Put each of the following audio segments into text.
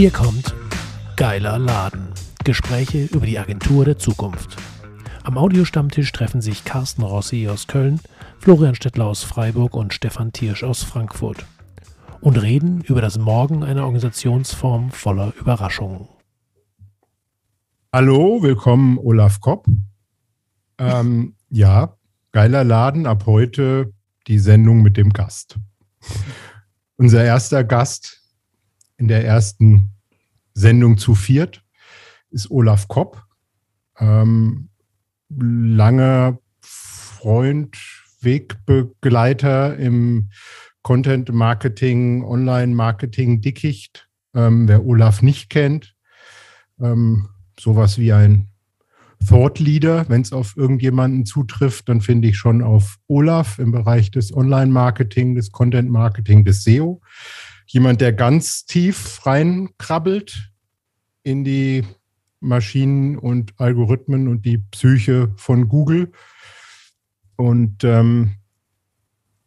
Hier kommt Geiler Laden. Gespräche über die Agentur der Zukunft. Am Audiostammtisch treffen sich Carsten Rossi aus Köln, Florian Stettler aus Freiburg und Stefan Tiersch aus Frankfurt und reden über das Morgen einer Organisationsform voller Überraschungen. Hallo, willkommen Olaf Kopp. Ähm, ja, geiler Laden, ab heute die Sendung mit dem Gast. Unser erster Gast in der ersten Sendung zu viert ist Olaf Kopp. Ähm, langer Freund, Wegbegleiter im Content Marketing, Online Marketing Dickicht. Ähm, wer Olaf nicht kennt, ähm, sowas wie ein Thought Leader, wenn es auf irgendjemanden zutrifft, dann finde ich schon auf Olaf im Bereich des Online Marketing, des Content Marketing, des SEO. Jemand, der ganz tief reinkrabbelt in die Maschinen und Algorithmen und die Psyche von Google. Und ähm,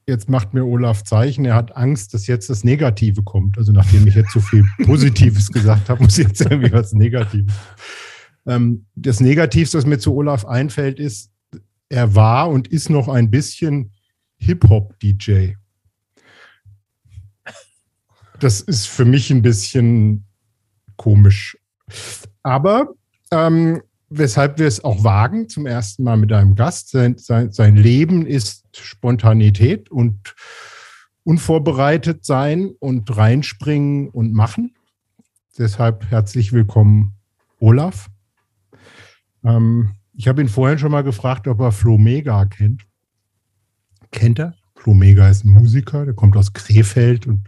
jetzt macht mir Olaf Zeichen, er hat Angst, dass jetzt das Negative kommt. Also nachdem ich jetzt so viel Positives gesagt habe, muss jetzt irgendwie was Negatives. Ähm, das Negativste, was mir zu Olaf einfällt, ist, er war und ist noch ein bisschen Hip-Hop-DJ. Das ist für mich ein bisschen komisch. Aber ähm, weshalb wir es auch wagen, zum ersten Mal mit einem Gast. Sein, sein, sein Leben ist Spontanität und unvorbereitet sein und reinspringen und machen. Deshalb herzlich willkommen, Olaf. Ähm, ich habe ihn vorhin schon mal gefragt, ob er Flo Mega kennt. Kennt er? Flo Mega ist ein Musiker, der kommt aus Krefeld und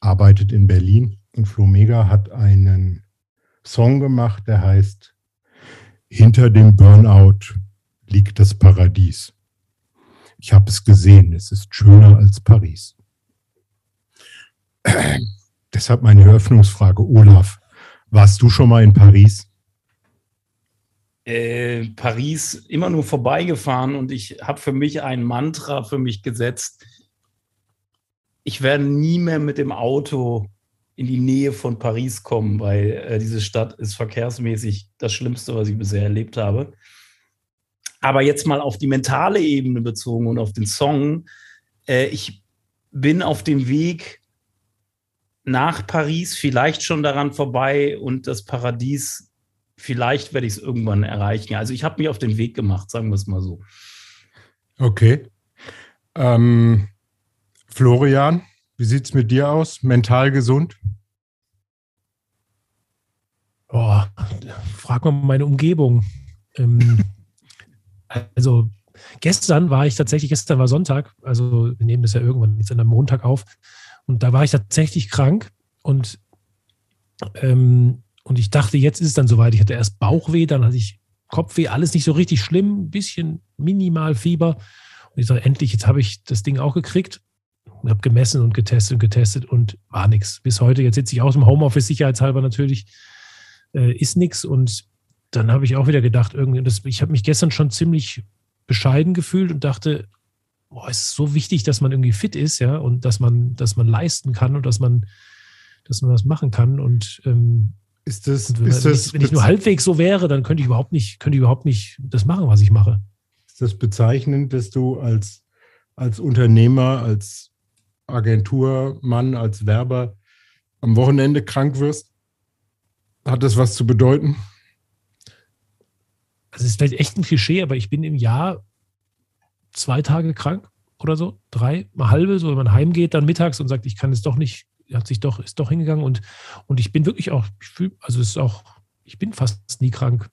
arbeitet in Berlin. Und Flo Mega hat einen Song gemacht, der heißt Hinter dem Burnout liegt das Paradies. Ich habe es gesehen, es ist schöner als Paris. Deshalb meine Eröffnungsfrage, Olaf, warst du schon mal in Paris? Äh, Paris immer nur vorbeigefahren und ich habe für mich ein Mantra für mich gesetzt. Ich werde nie mehr mit dem Auto in die Nähe von Paris kommen, weil äh, diese Stadt ist verkehrsmäßig das Schlimmste, was ich bisher erlebt habe. Aber jetzt mal auf die mentale Ebene bezogen und auf den Song. Äh, ich bin auf dem Weg nach Paris, vielleicht schon daran vorbei und das Paradies, vielleicht werde ich es irgendwann erreichen. Also ich habe mich auf den Weg gemacht, sagen wir es mal so. Okay. Ähm, Florian, wie sieht es mit dir aus? Mental gesund? Oh, frag mal meine Umgebung. Ähm, also gestern war ich tatsächlich, gestern war Sonntag, also wir nehmen das ja irgendwann jetzt an einem Montag auf, und da war ich tatsächlich krank und, ähm, und ich dachte, jetzt ist es dann soweit. Ich hatte erst Bauchweh, dann hatte ich Kopfweh, alles nicht so richtig schlimm, ein bisschen minimal Fieber. Und ich sage, endlich, jetzt habe ich das Ding auch gekriegt und habe gemessen und getestet und getestet und war nichts. Bis heute, jetzt sitze ich aus dem Homeoffice sicherheitshalber natürlich, äh, ist nichts. Und dann habe ich auch wieder gedacht, irgendwie, das, ich habe mich gestern schon ziemlich bescheiden gefühlt und dachte, boah, es ist so wichtig, dass man irgendwie fit ist, ja, und dass man, dass man leisten kann und dass man, dass man was machen kann. Und ähm, ist das, wenn, ist das, ich, wenn ich nur halbwegs so wäre, dann könnte ich überhaupt nicht, könnte ich überhaupt nicht das machen, was ich mache. Ist das bezeichnend, dass du als, als Unternehmer, als Agenturmann, als Werber am Wochenende krank wirst? Hat das was zu bedeuten? Also es ist vielleicht echt ein Klischee, aber ich bin im Jahr zwei Tage krank oder so, drei, mal halbe, so wenn man heimgeht, dann mittags und sagt, ich kann es doch nicht, hat sich doch, ist doch hingegangen und, und ich bin wirklich auch, ich fühl, also es ist auch, ich bin fast nie krank.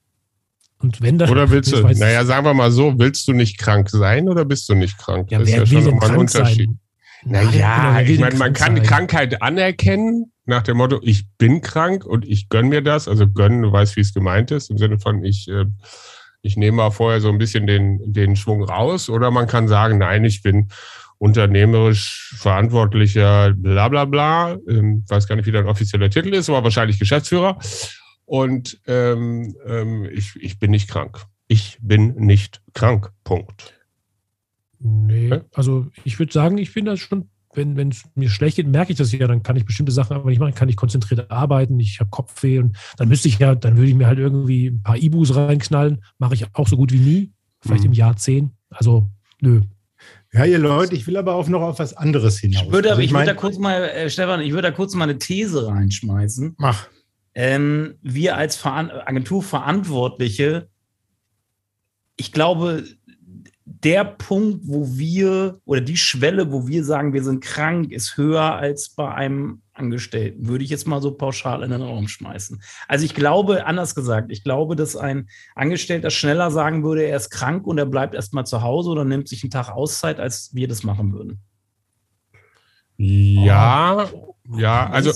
Und wenn dann. Oder willst du, naja, sagen wir mal so, willst du nicht krank sein oder bist du nicht krank? Ja, das wer ist ja will schon mal ein Unterschied. Sein? Naja, genau, ich meine, man kann sein. Krankheit anerkennen, nach dem Motto, ich bin krank und ich gönne mir das. Also gönnen, du weißt, wie es gemeint ist, im Sinne von, ich, äh, ich nehme mal vorher so ein bisschen den, den Schwung raus. Oder man kann sagen, nein, ich bin unternehmerisch verantwortlicher, bla bla bla. Ähm, weiß gar nicht, wie dein offizieller Titel ist, aber wahrscheinlich Geschäftsführer. Und ähm, ähm, ich, ich bin nicht krank. Ich bin nicht krank. Punkt. Nee, also ich würde sagen, ich bin da schon wenn es mir schlecht geht, merke ich das ja, dann kann ich bestimmte Sachen aber nicht machen, kann ich konzentriert arbeiten, ich habe Kopfweh und dann müsste ich ja, dann würde ich mir halt irgendwie ein paar Ibus reinknallen, mache ich auch so gut wie nie, vielleicht mhm. im Jahr zehn. Also, nö. Ja, ihr Leute, ich will aber auch noch auf was anderes hinaus. Ich würde, also ich, ich würde da kurz mal, äh, Stefan, ich würde da kurz mal eine These reinschmeißen. Mach. Ähm, wir als Veran Agenturverantwortliche, ich glaube, der Punkt, wo wir oder die Schwelle, wo wir sagen, wir sind krank, ist höher als bei einem Angestellten, würde ich jetzt mal so pauschal in den Raum schmeißen. Also ich glaube, anders gesagt, ich glaube, dass ein Angestellter schneller sagen würde, er ist krank und er bleibt erstmal zu Hause oder nimmt sich einen Tag Auszeit, als wir das machen würden. Ja, oh. ja, also,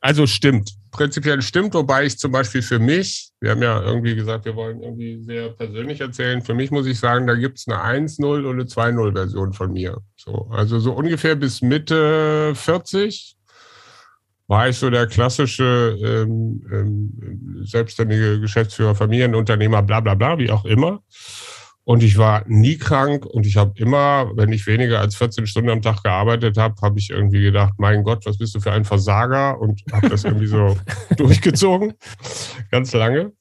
also stimmt prinzipiell stimmt, wobei ich zum Beispiel für mich, wir haben ja irgendwie gesagt, wir wollen irgendwie sehr persönlich erzählen, für mich muss ich sagen, da gibt es eine 1.0 und eine 2.0 Version von mir. So, also so ungefähr bis Mitte 40 war ich so der klassische ähm, ähm, selbstständige Geschäftsführer, Familienunternehmer, bla bla bla, wie auch immer. Und ich war nie krank und ich habe immer, wenn ich weniger als 14 Stunden am Tag gearbeitet habe, habe ich irgendwie gedacht, mein Gott, was bist du für ein Versager? Und habe das irgendwie so durchgezogen, ganz lange.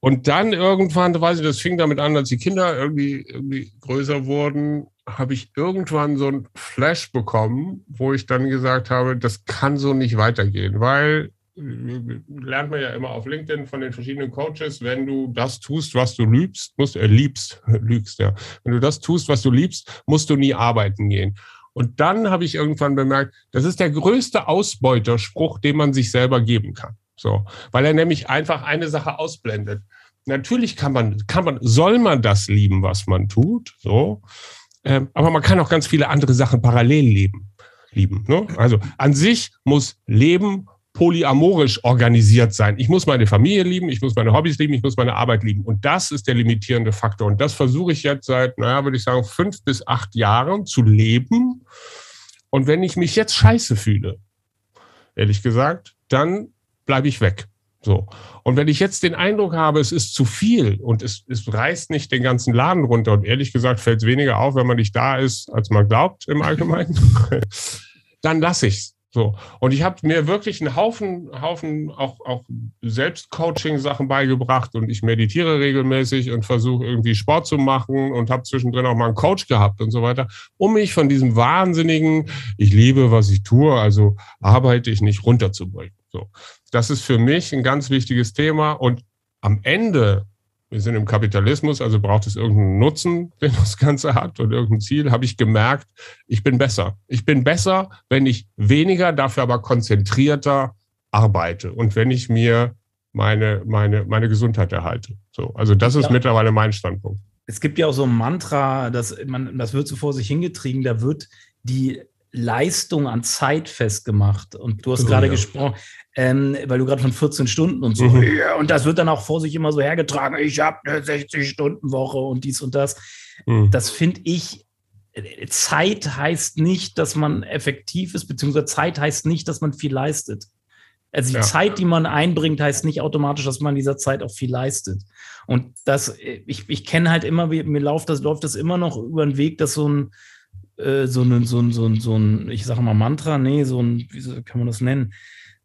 Und dann irgendwann, weiß ich, das fing damit an, als die Kinder irgendwie, irgendwie größer wurden, habe ich irgendwann so ein Flash bekommen, wo ich dann gesagt habe, das kann so nicht weitergehen, weil lernt man ja immer auf LinkedIn von den verschiedenen Coaches, wenn du das tust, was du liebst, musst, äh, liebst, lügst, ja. Wenn du das tust, was du liebst, musst du nie arbeiten gehen. Und dann habe ich irgendwann bemerkt, das ist der größte Ausbeuterspruch, den man sich selber geben kann. So, weil er nämlich einfach eine Sache ausblendet. Natürlich kann man, kann man, soll man das lieben, was man tut, so. Ähm, aber man kann auch ganz viele andere Sachen parallel leben, lieben. Ne? Also an sich muss Leben polyamorisch organisiert sein. Ich muss meine Familie lieben, ich muss meine Hobbys lieben, ich muss meine Arbeit lieben. Und das ist der limitierende Faktor. Und das versuche ich jetzt seit, naja, würde ich sagen, fünf bis acht Jahren zu leben. Und wenn ich mich jetzt scheiße fühle, ehrlich gesagt, dann bleibe ich weg. So. Und wenn ich jetzt den Eindruck habe, es ist zu viel und es, es reißt nicht den ganzen Laden runter und ehrlich gesagt fällt es weniger auf, wenn man nicht da ist, als man glaubt im Allgemeinen, dann lasse ich es. So. Und ich habe mir wirklich einen Haufen, Haufen auch, auch Selbstcoaching-Sachen beigebracht und ich meditiere regelmäßig und versuche irgendwie Sport zu machen und habe zwischendrin auch mal einen Coach gehabt und so weiter, um mich von diesem wahnsinnigen, ich liebe, was ich tue, also arbeite ich nicht runterzubringen. So. Das ist für mich ein ganz wichtiges Thema und am Ende wir sind im Kapitalismus, also braucht es irgendeinen Nutzen, den das Ganze hat und irgendein Ziel, habe ich gemerkt, ich bin besser. Ich bin besser, wenn ich weniger, dafür aber konzentrierter arbeite und wenn ich mir meine, meine, meine Gesundheit erhalte. So, also das ist ja. mittlerweile mein Standpunkt. Es gibt ja auch so ein Mantra, dass man, das wird so vor sich hingetrieben, da wird die Leistung an Zeit festgemacht. Und du hast oh, gerade ja. gesprochen, ähm, weil du gerade von 14 Stunden und so. Mhm. Ja, und das wird dann auch vor sich immer so hergetragen. Ich habe eine 60-Stunden-Woche und dies und das. Mhm. Das finde ich. Äh, Zeit heißt nicht, dass man effektiv ist, beziehungsweise Zeit heißt nicht, dass man viel leistet. Also die ja. Zeit, die man einbringt, heißt nicht automatisch, dass man in dieser Zeit auch viel leistet. Und das, äh, ich, ich kenne halt immer, mir läuft das, läuft das immer noch über den Weg, dass so ein, äh, so ein, so ein, so ein, so ein, ich sage mal Mantra, nee, so ein, wie kann man das nennen?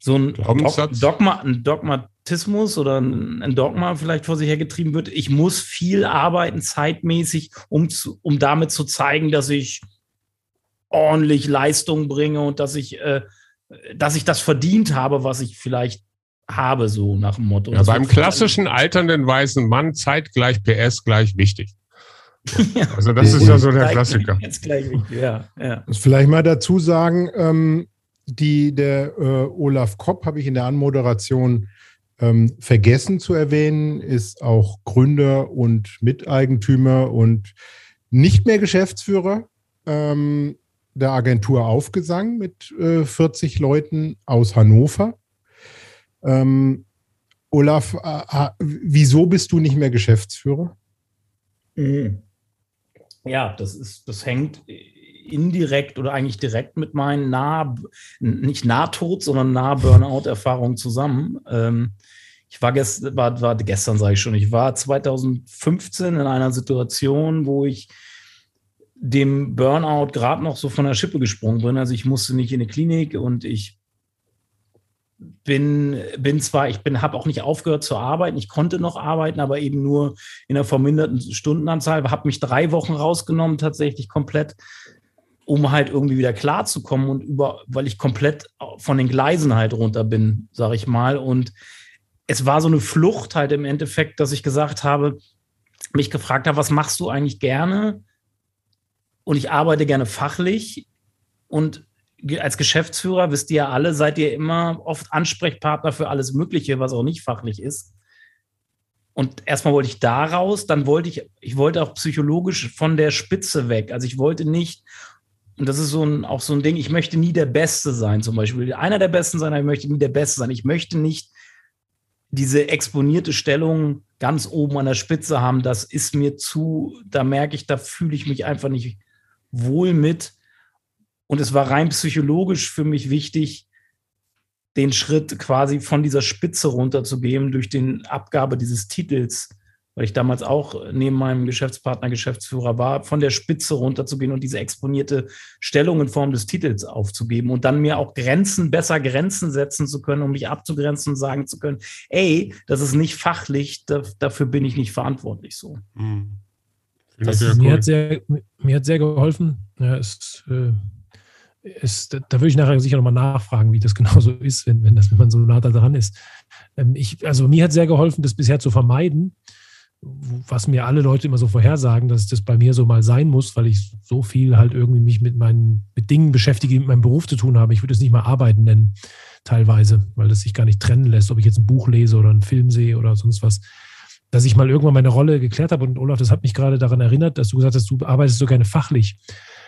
So ein Dogma, ein Dogmatismus oder ein Dogma vielleicht vor sich hergetrieben wird. Ich muss viel arbeiten zeitmäßig, um, zu, um damit zu zeigen, dass ich ordentlich Leistung bringe und dass ich, äh, dass ich das verdient habe, was ich vielleicht habe, so nach dem Motto. Ja, beim klassischen alternden weißen Mann Zeit gleich PS gleich wichtig. Also das ist ja so der Klassiker. Jetzt gleich ja, ja. Vielleicht mal dazu sagen, ähm, die, der äh, Olaf Kopp habe ich in der Anmoderation ähm, vergessen zu erwähnen, ist auch Gründer und Miteigentümer und nicht mehr Geschäftsführer ähm, der Agentur Aufgesang mit äh, 40 Leuten aus Hannover. Ähm, Olaf, äh, wieso bist du nicht mehr Geschäftsführer? Mhm. Ja, das ist, das hängt indirekt oder eigentlich direkt mit meinen nah, nicht Nahtod, sondern nah Burnout-Erfahrungen zusammen. Ähm, ich war, gest, war, war gestern, sage ich schon, ich war 2015 in einer Situation, wo ich dem Burnout gerade noch so von der Schippe gesprungen bin. Also ich musste nicht in eine Klinik und ich bin, bin zwar, ich bin, habe auch nicht aufgehört zu arbeiten, ich konnte noch arbeiten, aber eben nur in einer verminderten Stundenanzahl, habe mich drei Wochen rausgenommen, tatsächlich komplett, um halt irgendwie wieder klarzukommen und über, weil ich komplett von den Gleisen halt runter bin, sage ich mal. Und es war so eine Flucht halt im Endeffekt, dass ich gesagt habe, mich gefragt habe, was machst du eigentlich gerne? Und ich arbeite gerne fachlich und als Geschäftsführer, wisst ihr ja alle, seid ihr immer oft Ansprechpartner für alles Mögliche, was auch nicht fachlich ist. Und erstmal wollte ich da raus, dann wollte ich, ich wollte auch psychologisch von der Spitze weg. Also ich wollte nicht, und das ist so ein, auch so ein Ding, ich möchte nie der Beste sein, zum Beispiel. Einer der Besten sein, aber ich möchte nie der Beste sein. Ich möchte nicht diese exponierte Stellung ganz oben an der Spitze haben. Das ist mir zu, da merke ich, da fühle ich mich einfach nicht wohl mit. Und es war rein psychologisch für mich wichtig, den Schritt quasi von dieser Spitze runterzugeben durch den Abgabe dieses Titels, weil ich damals auch neben meinem Geschäftspartner Geschäftsführer war, von der Spitze runterzugehen und diese exponierte Stellung in Form des Titels aufzugeben und dann mir auch Grenzen, besser Grenzen setzen zu können, um mich abzugrenzen und sagen zu können, ey, das ist nicht fachlich, da, dafür bin ich nicht verantwortlich so. Mhm. Das, mir, cool. hat sehr, mir hat sehr geholfen. Ja, es, äh, ist, da würde ich nachher sicher nochmal nachfragen, wie das genauso ist, wenn, wenn, das, wenn man so nah da dran ist. Ähm, ich, also mir hat sehr geholfen, das bisher zu vermeiden, was mir alle Leute immer so vorhersagen, dass das bei mir so mal sein muss, weil ich so viel halt irgendwie mich mit meinen mit Dingen beschäftige, die mit meinem Beruf zu tun haben. Ich würde es nicht mal arbeiten nennen, teilweise, weil das sich gar nicht trennen lässt, ob ich jetzt ein Buch lese oder einen Film sehe oder sonst was. Dass ich mal irgendwann meine Rolle geklärt habe und Olaf, das hat mich gerade daran erinnert, dass du gesagt hast, du arbeitest so gerne fachlich.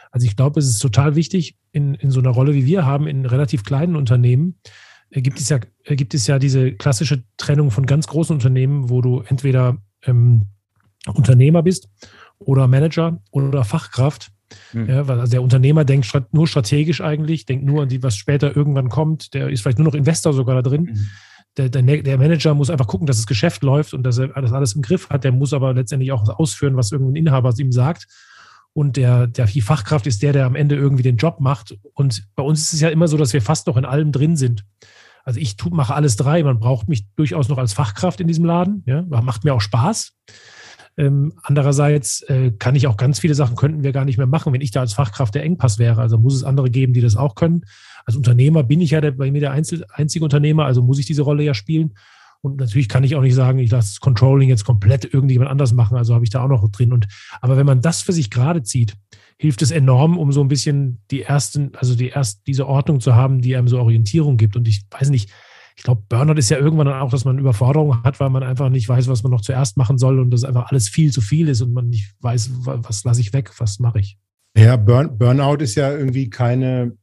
Also ich glaube, es ist total wichtig, in, in so einer Rolle wie wir haben, in relativ kleinen Unternehmen, äh, gibt es ja, äh, gibt es ja diese klassische Trennung von ganz großen Unternehmen, wo du entweder ähm, Unternehmer bist oder Manager oder Fachkraft. Mhm. Ja, weil also der Unternehmer denkt nur strategisch eigentlich, denkt nur an die, was später irgendwann kommt. Der ist vielleicht nur noch Investor sogar da drin. Mhm. Der, der, der, Manager muss einfach gucken, dass das Geschäft läuft und dass er das alles im Griff hat. Der muss aber letztendlich auch ausführen, was irgendein Inhaber ihm sagt und der, der die Fachkraft ist der, der am Ende irgendwie den Job macht. Und bei uns ist es ja immer so, dass wir fast noch in allem drin sind. Also ich tu, mache alles drei. Man braucht mich durchaus noch als Fachkraft in diesem Laden. Ja, macht mir auch Spaß. Ähm, andererseits äh, kann ich auch ganz viele Sachen könnten wir gar nicht mehr machen, wenn ich da als Fachkraft der Engpass wäre. Also muss es andere geben, die das auch können. Als Unternehmer bin ich ja der, bei mir der Einzel, einzige Unternehmer, also muss ich diese Rolle ja spielen. Und natürlich kann ich auch nicht sagen, ich lasse das Controlling jetzt komplett irgendjemand anders machen. Also habe ich da auch noch drin. Und, aber wenn man das für sich gerade zieht, hilft es enorm, um so ein bisschen die ersten, also die erst diese Ordnung zu haben, die einem so Orientierung gibt. Und ich weiß nicht, ich glaube, Burnout ist ja irgendwann dann auch, dass man Überforderung hat, weil man einfach nicht weiß, was man noch zuerst machen soll und dass einfach alles viel zu viel ist und man nicht weiß, was lasse ich weg, was mache ich. Ja, Burn, Burnout ist ja irgendwie keine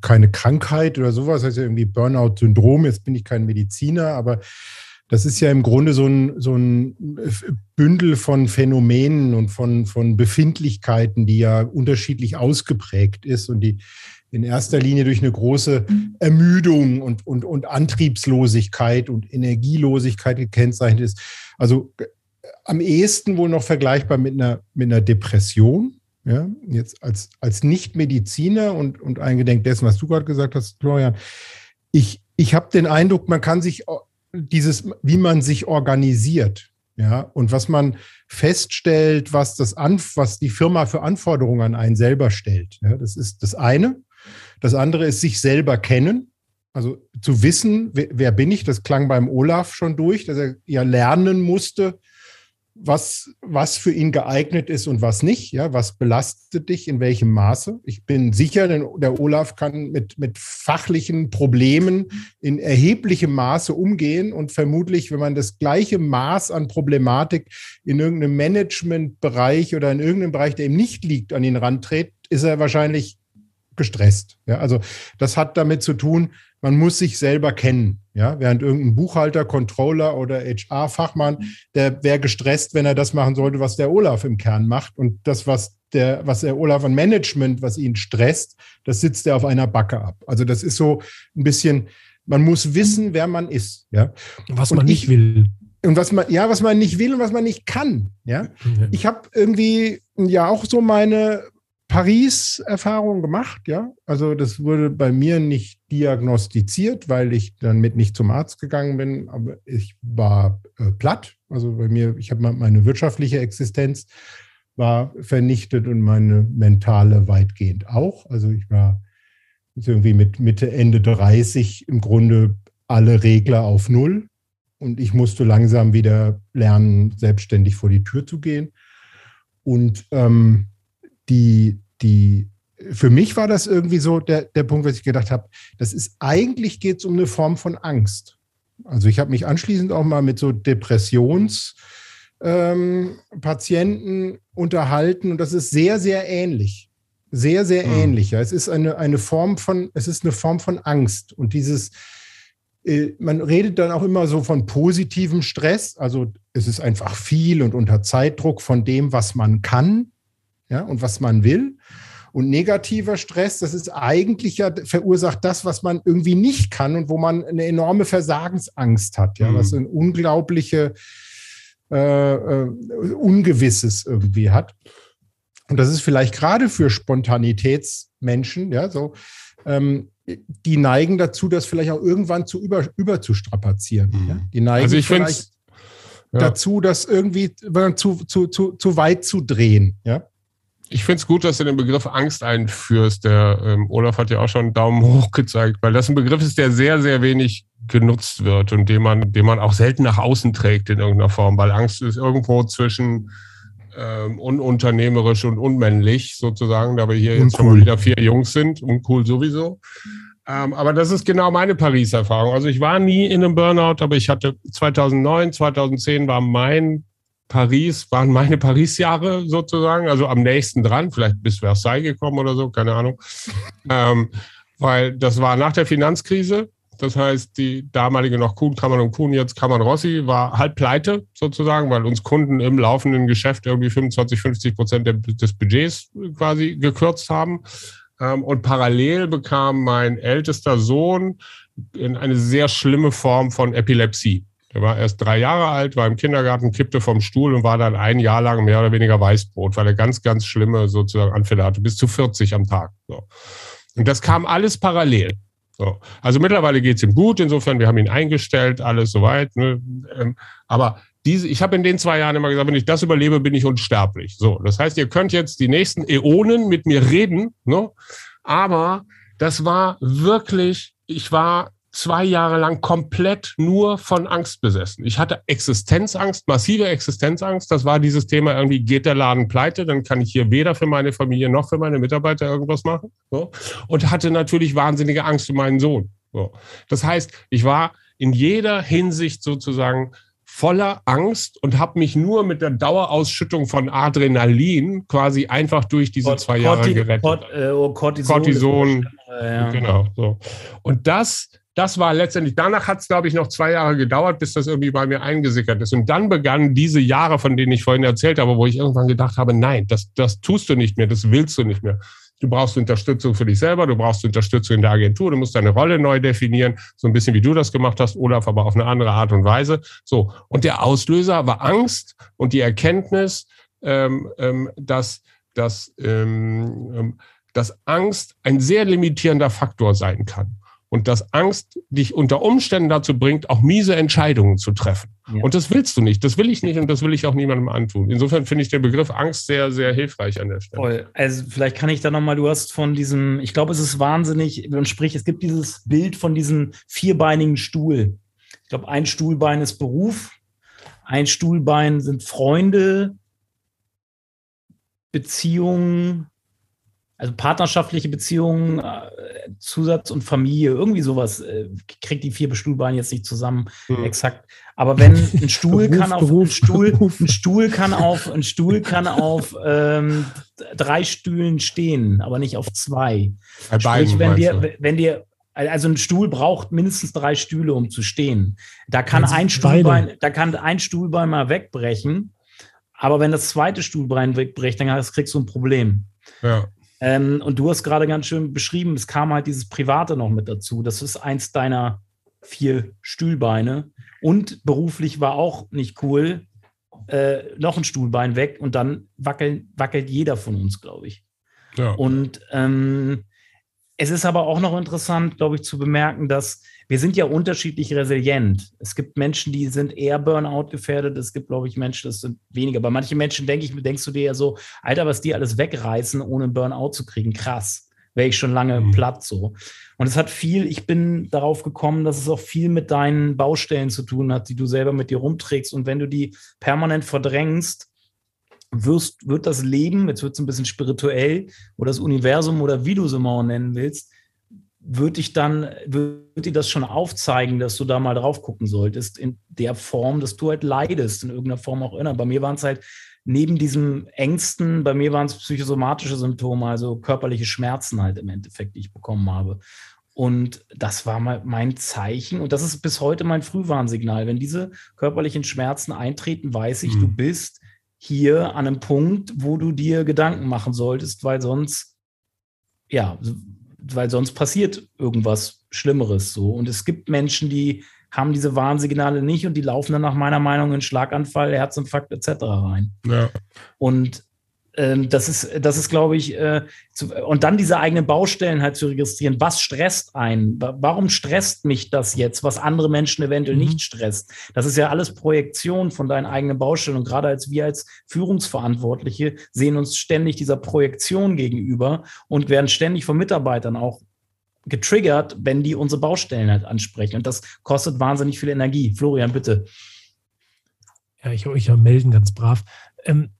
keine Krankheit oder sowas, das heißt ja irgendwie Burnout-Syndrom. Jetzt bin ich kein Mediziner, aber das ist ja im Grunde so ein, so ein Bündel von Phänomenen und von, von Befindlichkeiten, die ja unterschiedlich ausgeprägt ist und die in erster Linie durch eine große Ermüdung und, und, und Antriebslosigkeit und Energielosigkeit gekennzeichnet ist. Also äh, am ehesten wohl noch vergleichbar mit einer, mit einer Depression. Ja, jetzt als, als Nicht-Mediziner und, und eingedenk dessen, was du gerade gesagt hast, Florian, ich, ich habe den Eindruck, man kann sich dieses, wie man sich organisiert, ja, und was man feststellt, was das an, was die Firma für Anforderungen an einen selber stellt. Ja, das ist das eine. Das andere ist sich selber kennen. Also zu wissen, wer, wer bin ich, das klang beim Olaf schon durch, dass er ja lernen musste, was, was für ihn geeignet ist und was nicht. Ja, was belastet dich in welchem Maße? Ich bin sicher, denn der Olaf kann mit, mit fachlichen Problemen in erheblichem Maße umgehen und vermutlich, wenn man das gleiche Maß an Problematik in irgendeinem Managementbereich oder in irgendeinem Bereich, der ihm nicht liegt, an ihn rantritt, ist er wahrscheinlich gestresst. Ja, also das hat damit zu tun, man muss sich selber kennen. Ja, während irgendein Buchhalter, Controller oder HR-Fachmann, der wäre gestresst, wenn er das machen sollte, was der Olaf im Kern macht. Und das, was der, was der Olaf an Management, was ihn stresst, das sitzt er auf einer Backe ab. Also das ist so ein bisschen, man muss wissen, wer man ist. Ja, was man nicht will. Und was man, ja, was man nicht will und was man nicht kann. Ja, ich habe irgendwie ja auch so meine Paris-Erfahrung gemacht, ja. Also das wurde bei mir nicht diagnostiziert, weil ich dann mit nicht zum Arzt gegangen bin, aber ich war äh, platt. Also bei mir, ich habe meine wirtschaftliche Existenz war vernichtet und meine mentale weitgehend auch. Also ich war irgendwie mit Mitte, Ende 30 im Grunde alle Regler auf Null und ich musste langsam wieder lernen, selbstständig vor die Tür zu gehen. Und ähm, die, die, für mich war das irgendwie so der, der Punkt, was ich gedacht habe, das ist eigentlich geht es um eine Form von Angst. Also ich habe mich anschließend auch mal mit so Depressionspatienten ähm, unterhalten und das ist sehr, sehr ähnlich. Sehr, sehr mhm. ähnlich. Ja. Es ist eine, eine Form von, es ist eine Form von Angst. Und dieses, äh, man redet dann auch immer so von positivem Stress. Also es ist einfach viel und unter Zeitdruck von dem, was man kann ja, und was man will. Und negativer Stress, das ist eigentlich ja verursacht das, was man irgendwie nicht kann und wo man eine enorme Versagensangst hat, ja, mhm. was ein unglaubliche äh, äh, Ungewisses irgendwie hat. Und das ist vielleicht gerade für Spontanitätsmenschen, ja, so, ähm, die neigen dazu, das vielleicht auch irgendwann zu über, überzustrapazieren. Mhm. Ja? Die neigen also ich vielleicht ja. dazu, das irgendwie zu, zu, zu, zu weit zu drehen. Ja? Ich finde es gut, dass du den Begriff Angst einführst. Der ähm, Olaf hat ja auch schon einen Daumen hoch gezeigt, weil das ein Begriff ist, der sehr, sehr wenig genutzt wird und den man, den man auch selten nach außen trägt in irgendeiner Form, weil Angst ist irgendwo zwischen ähm, ununternehmerisch und unmännlich sozusagen, da wir hier uncool. jetzt schon mal wieder vier Jungs sind, uncool sowieso. Ähm, aber das ist genau meine Paris-Erfahrung. Also ich war nie in einem Burnout, aber ich hatte 2009, 2010 war mein Paris, waren meine Paris-Jahre sozusagen, also am nächsten dran, vielleicht bis Versailles gekommen oder so, keine Ahnung. ähm, weil das war nach der Finanzkrise das heißt, die damalige noch Kuhn, Kammern und Kuhn, jetzt Kammern Rossi, war halb pleite sozusagen, weil uns Kunden im laufenden Geschäft irgendwie 25, 50 Prozent des Budgets quasi gekürzt haben. Ähm, und parallel bekam mein ältester Sohn in eine sehr schlimme Form von Epilepsie. Er war erst drei Jahre alt, war im Kindergarten, kippte vom Stuhl und war dann ein Jahr lang mehr oder weniger Weißbrot, weil er ganz, ganz schlimme sozusagen Anfälle hatte, bis zu 40 am Tag. So. Und das kam alles parallel. So. Also mittlerweile geht es ihm gut, insofern, wir haben ihn eingestellt, alles soweit. Ne? Ähm, aber diese, ich habe in den zwei Jahren immer gesagt, wenn ich das überlebe, bin ich unsterblich. So, das heißt, ihr könnt jetzt die nächsten Äonen mit mir reden, ne? aber das war wirklich, ich war zwei Jahre lang komplett nur von Angst besessen. Ich hatte Existenzangst, massive Existenzangst. Das war dieses Thema irgendwie, geht der Laden pleite, dann kann ich hier weder für meine Familie noch für meine Mitarbeiter irgendwas machen. So. Und hatte natürlich wahnsinnige Angst um meinen Sohn. So. Das heißt, ich war in jeder Hinsicht sozusagen voller Angst und habe mich nur mit der Dauerausschüttung von Adrenalin quasi einfach durch diese Cort zwei Jahre gerettet. Cort, äh, oh, Cortison. Cortison ja. Genau. So. Und das das war letztendlich, danach hat es, glaube ich, noch zwei Jahre gedauert, bis das irgendwie bei mir eingesickert ist. Und dann begannen diese Jahre, von denen ich vorhin erzählt habe, wo ich irgendwann gedacht habe, nein, das, das tust du nicht mehr, das willst du nicht mehr. Du brauchst Unterstützung für dich selber, du brauchst Unterstützung in der Agentur, du musst deine Rolle neu definieren, so ein bisschen wie du das gemacht hast, Olaf, aber auf eine andere Art und Weise. So. Und der Auslöser war Angst und die Erkenntnis, ähm, ähm, dass, dass, ähm, ähm dass Angst ein sehr limitierender Faktor sein kann und dass Angst dich unter Umständen dazu bringt, auch miese Entscheidungen zu treffen. Ja. Und das willst du nicht, das will ich nicht und das will ich auch niemandem antun. Insofern finde ich den Begriff Angst sehr, sehr hilfreich an der Stelle. Voll. Also vielleicht kann ich da nochmal, du hast von diesem, ich glaube, es ist wahnsinnig, und sprich, es gibt dieses Bild von diesem vierbeinigen Stuhl. Ich glaube, ein Stuhlbein ist Beruf, ein Stuhlbein sind Freunde, Beziehungen, also partnerschaftliche Beziehungen, äh, Zusatz und Familie, irgendwie sowas, äh, kriegt die vier Bestuhlbeine jetzt nicht zusammen hm. exakt. Aber wenn ein Stuhl Beruf, kann auf Beruf, ein Stuhl, Beruf. ein Stuhl kann auf, ein Stuhl kann auf ähm, drei Stühlen stehen, aber nicht auf zwei. Bei Sprich, wenn dir, wenn dir also ein Stuhl braucht mindestens drei Stühle, um zu stehen. Da kann ein Stuhlbein, da kann ein Stuhlbein mal wegbrechen. Aber wenn das zweite Stuhlbein wegbricht, dann kriegst du ein Problem. Ja. Ähm, und du hast gerade ganz schön beschrieben, es kam halt dieses Private noch mit dazu. Das ist eins deiner vier Stühlbeine. Und beruflich war auch nicht cool. Äh, noch ein Stuhlbein weg und dann wackeln, wackelt jeder von uns, glaube ich. Ja. Und ähm, es ist aber auch noch interessant, glaube ich, zu bemerken, dass wir sind ja unterschiedlich resilient. Es gibt Menschen, die sind eher Burnout gefährdet. Es gibt, glaube ich, Menschen, das sind weniger. Bei manchen Menschen denke ich, denkst du dir ja so, Alter, was die alles wegreißen, ohne Burnout zu kriegen. Krass. Wäre ich schon lange mhm. platt so. Und es hat viel, ich bin darauf gekommen, dass es auch viel mit deinen Baustellen zu tun hat, die du selber mit dir rumträgst. Und wenn du die permanent verdrängst, wirst, wird das Leben, jetzt wird es ein bisschen spirituell, oder das Universum oder wie du es immer nennen willst, würde ich dann, würde dir das schon aufzeigen, dass du da mal drauf gucken solltest, in der Form, dass du halt leidest, in irgendeiner Form auch immer. Bei mir waren es halt neben diesem Ängsten, bei mir waren es psychosomatische Symptome, also körperliche Schmerzen halt im Endeffekt, die ich bekommen habe. Und das war mal mein Zeichen. Und das ist bis heute mein Frühwarnsignal. Wenn diese körperlichen Schmerzen eintreten, weiß ich, mhm. du bist hier an einem Punkt, wo du dir Gedanken machen solltest, weil sonst, ja, weil sonst passiert irgendwas Schlimmeres so. Und es gibt Menschen, die haben diese Warnsignale nicht und die laufen dann nach meiner Meinung in Schlaganfall, Herzinfarkt etc. rein. Ja. Und das ist, das ist, glaube ich, äh, zu, und dann diese eigenen Baustellen halt zu registrieren. Was stresst einen? Warum stresst mich das jetzt, was andere Menschen eventuell mhm. nicht stresst? Das ist ja alles Projektion von deinen eigenen Baustellen. Und gerade als wir als Führungsverantwortliche sehen uns ständig dieser Projektion gegenüber und werden ständig von Mitarbeitern auch getriggert, wenn die unsere Baustellen halt ansprechen. Und das kostet wahnsinnig viel Energie. Florian, bitte. Ja, ich euch ja melden, ganz brav. Ähm,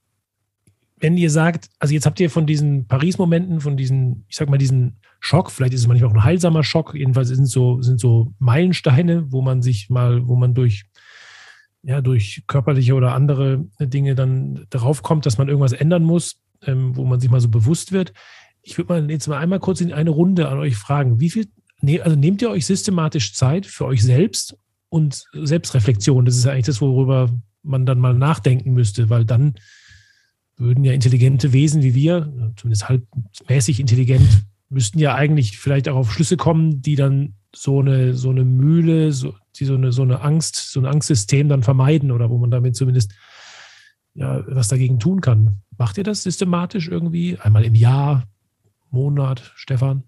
wenn ihr sagt, also jetzt habt ihr von diesen Paris-Momenten, von diesen, ich sag mal, diesen Schock, vielleicht ist es manchmal auch ein heilsamer Schock, jedenfalls sind so, sind so Meilensteine, wo man sich mal, wo man durch, ja, durch körperliche oder andere Dinge dann darauf kommt, dass man irgendwas ändern muss, ähm, wo man sich mal so bewusst wird. Ich würde mal jetzt mal einmal kurz in eine Runde an euch fragen. Wie viel, ne, also nehmt ihr euch systematisch Zeit für euch selbst und Selbstreflexion? Das ist ja eigentlich das, worüber man dann mal nachdenken müsste, weil dann würden ja intelligente Wesen wie wir, zumindest halbmäßig intelligent, müssten ja eigentlich vielleicht auch auf Schlüsse kommen, die dann so eine, so eine Mühle, so, die so eine, so eine Angst, so ein Angstsystem dann vermeiden oder wo man damit zumindest ja, was dagegen tun kann. Macht ihr das systematisch irgendwie? Einmal im Jahr, Monat, Stefan?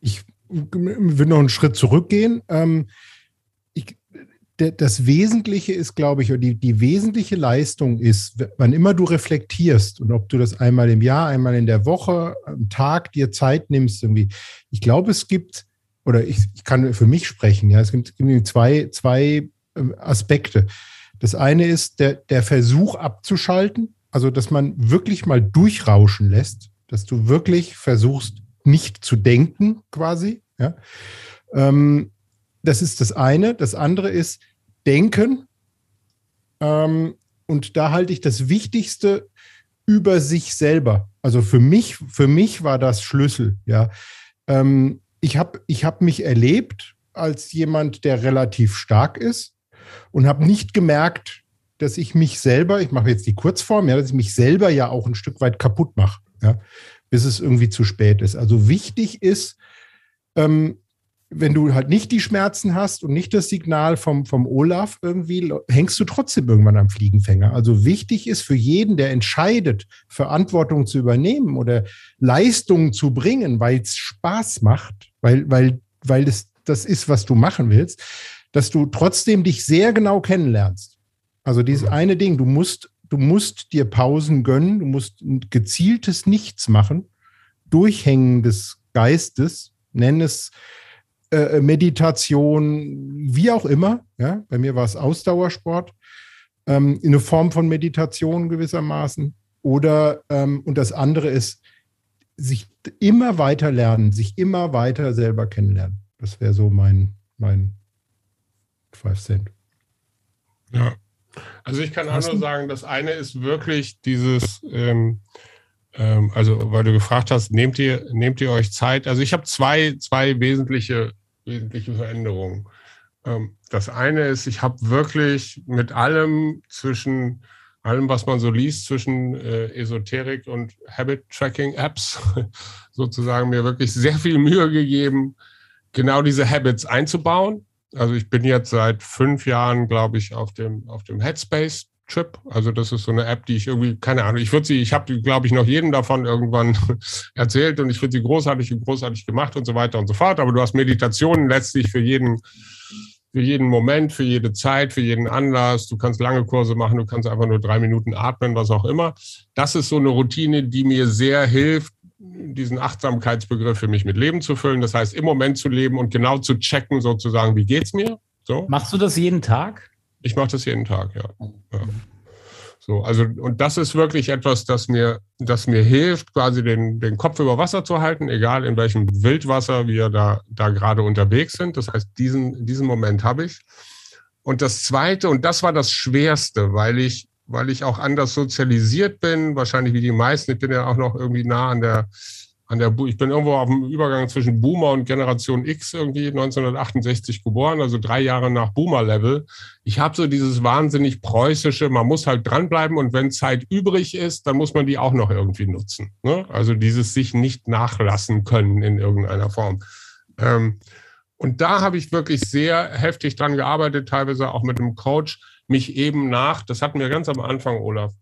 Ich will noch einen Schritt zurückgehen. Ähm, das Wesentliche ist, glaube ich, oder die, die wesentliche Leistung ist, wann immer du reflektierst und ob du das einmal im Jahr, einmal in der Woche, am Tag dir Zeit nimmst, irgendwie. Ich glaube, es gibt, oder ich, ich kann für mich sprechen, ja, es gibt zwei, zwei ähm, Aspekte. Das eine ist der, der Versuch abzuschalten, also dass man wirklich mal durchrauschen lässt, dass du wirklich versuchst, nicht zu denken, quasi. Ja. Ähm, das ist das eine. Das andere ist Denken. Ähm, und da halte ich das Wichtigste über sich selber. Also für mich, für mich war das Schlüssel. Ja, ähm, ich habe ich hab mich erlebt als jemand, der relativ stark ist und habe nicht gemerkt, dass ich mich selber, ich mache jetzt die Kurzform, ja, dass ich mich selber ja auch ein Stück weit kaputt mache, ja, bis es irgendwie zu spät ist. Also wichtig ist, ähm, wenn du halt nicht die Schmerzen hast und nicht das Signal vom, vom Olaf irgendwie, hängst du trotzdem irgendwann am Fliegenfänger. Also wichtig ist für jeden, der entscheidet, Verantwortung zu übernehmen oder Leistungen zu bringen, weil es Spaß macht, weil, weil, weil das, das ist, was du machen willst, dass du trotzdem dich sehr genau kennenlernst. Also dieses mhm. eine Ding, du musst, du musst dir Pausen gönnen, du musst ein gezieltes Nichts machen, Durchhängen des Geistes, nenn es äh, Meditation, wie auch immer. Ja? Bei mir war es Ausdauersport, ähm, eine Form von Meditation gewissermaßen. Oder, ähm, und das andere ist, sich immer weiter lernen, sich immer weiter selber kennenlernen. Das wäre so mein, mein Five Cent. Ja, also ich kann auch nur sagen, das eine ist wirklich dieses, ähm, ähm, also weil du gefragt hast, nehmt ihr, nehmt ihr euch Zeit? Also ich habe zwei, zwei wesentliche wesentliche Veränderungen. Ähm, das eine ist, ich habe wirklich mit allem zwischen allem, was man so liest, zwischen äh, Esoterik und Habit-Tracking-Apps sozusagen mir wirklich sehr viel Mühe gegeben, genau diese Habits einzubauen. Also ich bin jetzt seit fünf Jahren, glaube ich, auf dem, auf dem Headspace Trip. Also das ist so eine App, die ich irgendwie, keine Ahnung, ich würde sie, ich habe, glaube ich, noch jedem davon irgendwann erzählt und ich finde sie großartig und großartig gemacht und so weiter und so fort. Aber du hast Meditationen letztlich für jeden, für jeden Moment, für jede Zeit, für jeden Anlass. Du kannst lange Kurse machen, du kannst einfach nur drei Minuten atmen, was auch immer. Das ist so eine Routine, die mir sehr hilft, diesen Achtsamkeitsbegriff für mich mit Leben zu füllen. Das heißt, im Moment zu leben und genau zu checken, sozusagen, wie geht's mir? So. Machst du das jeden Tag? Ich mache das jeden Tag, ja. ja. So, also, und das ist wirklich etwas, das mir, das mir hilft, quasi den, den Kopf über Wasser zu halten, egal in welchem Wildwasser wir da, da gerade unterwegs sind. Das heißt, diesen, diesen Moment habe ich. Und das zweite, und das war das Schwerste, weil ich, weil ich auch anders sozialisiert bin, wahrscheinlich wie die meisten. Ich bin ja auch noch irgendwie nah an der, an der, ich bin irgendwo auf dem Übergang zwischen Boomer und Generation X irgendwie 1968 geboren, also drei Jahre nach Boomer-Level. Ich habe so dieses wahnsinnig preußische, man muss halt dranbleiben und wenn Zeit übrig ist, dann muss man die auch noch irgendwie nutzen. Ne? Also dieses sich nicht nachlassen können in irgendeiner Form. Ähm, und da habe ich wirklich sehr heftig dran gearbeitet, teilweise auch mit einem Coach, mich eben nach, das hatten wir ganz am Anfang, Olaf,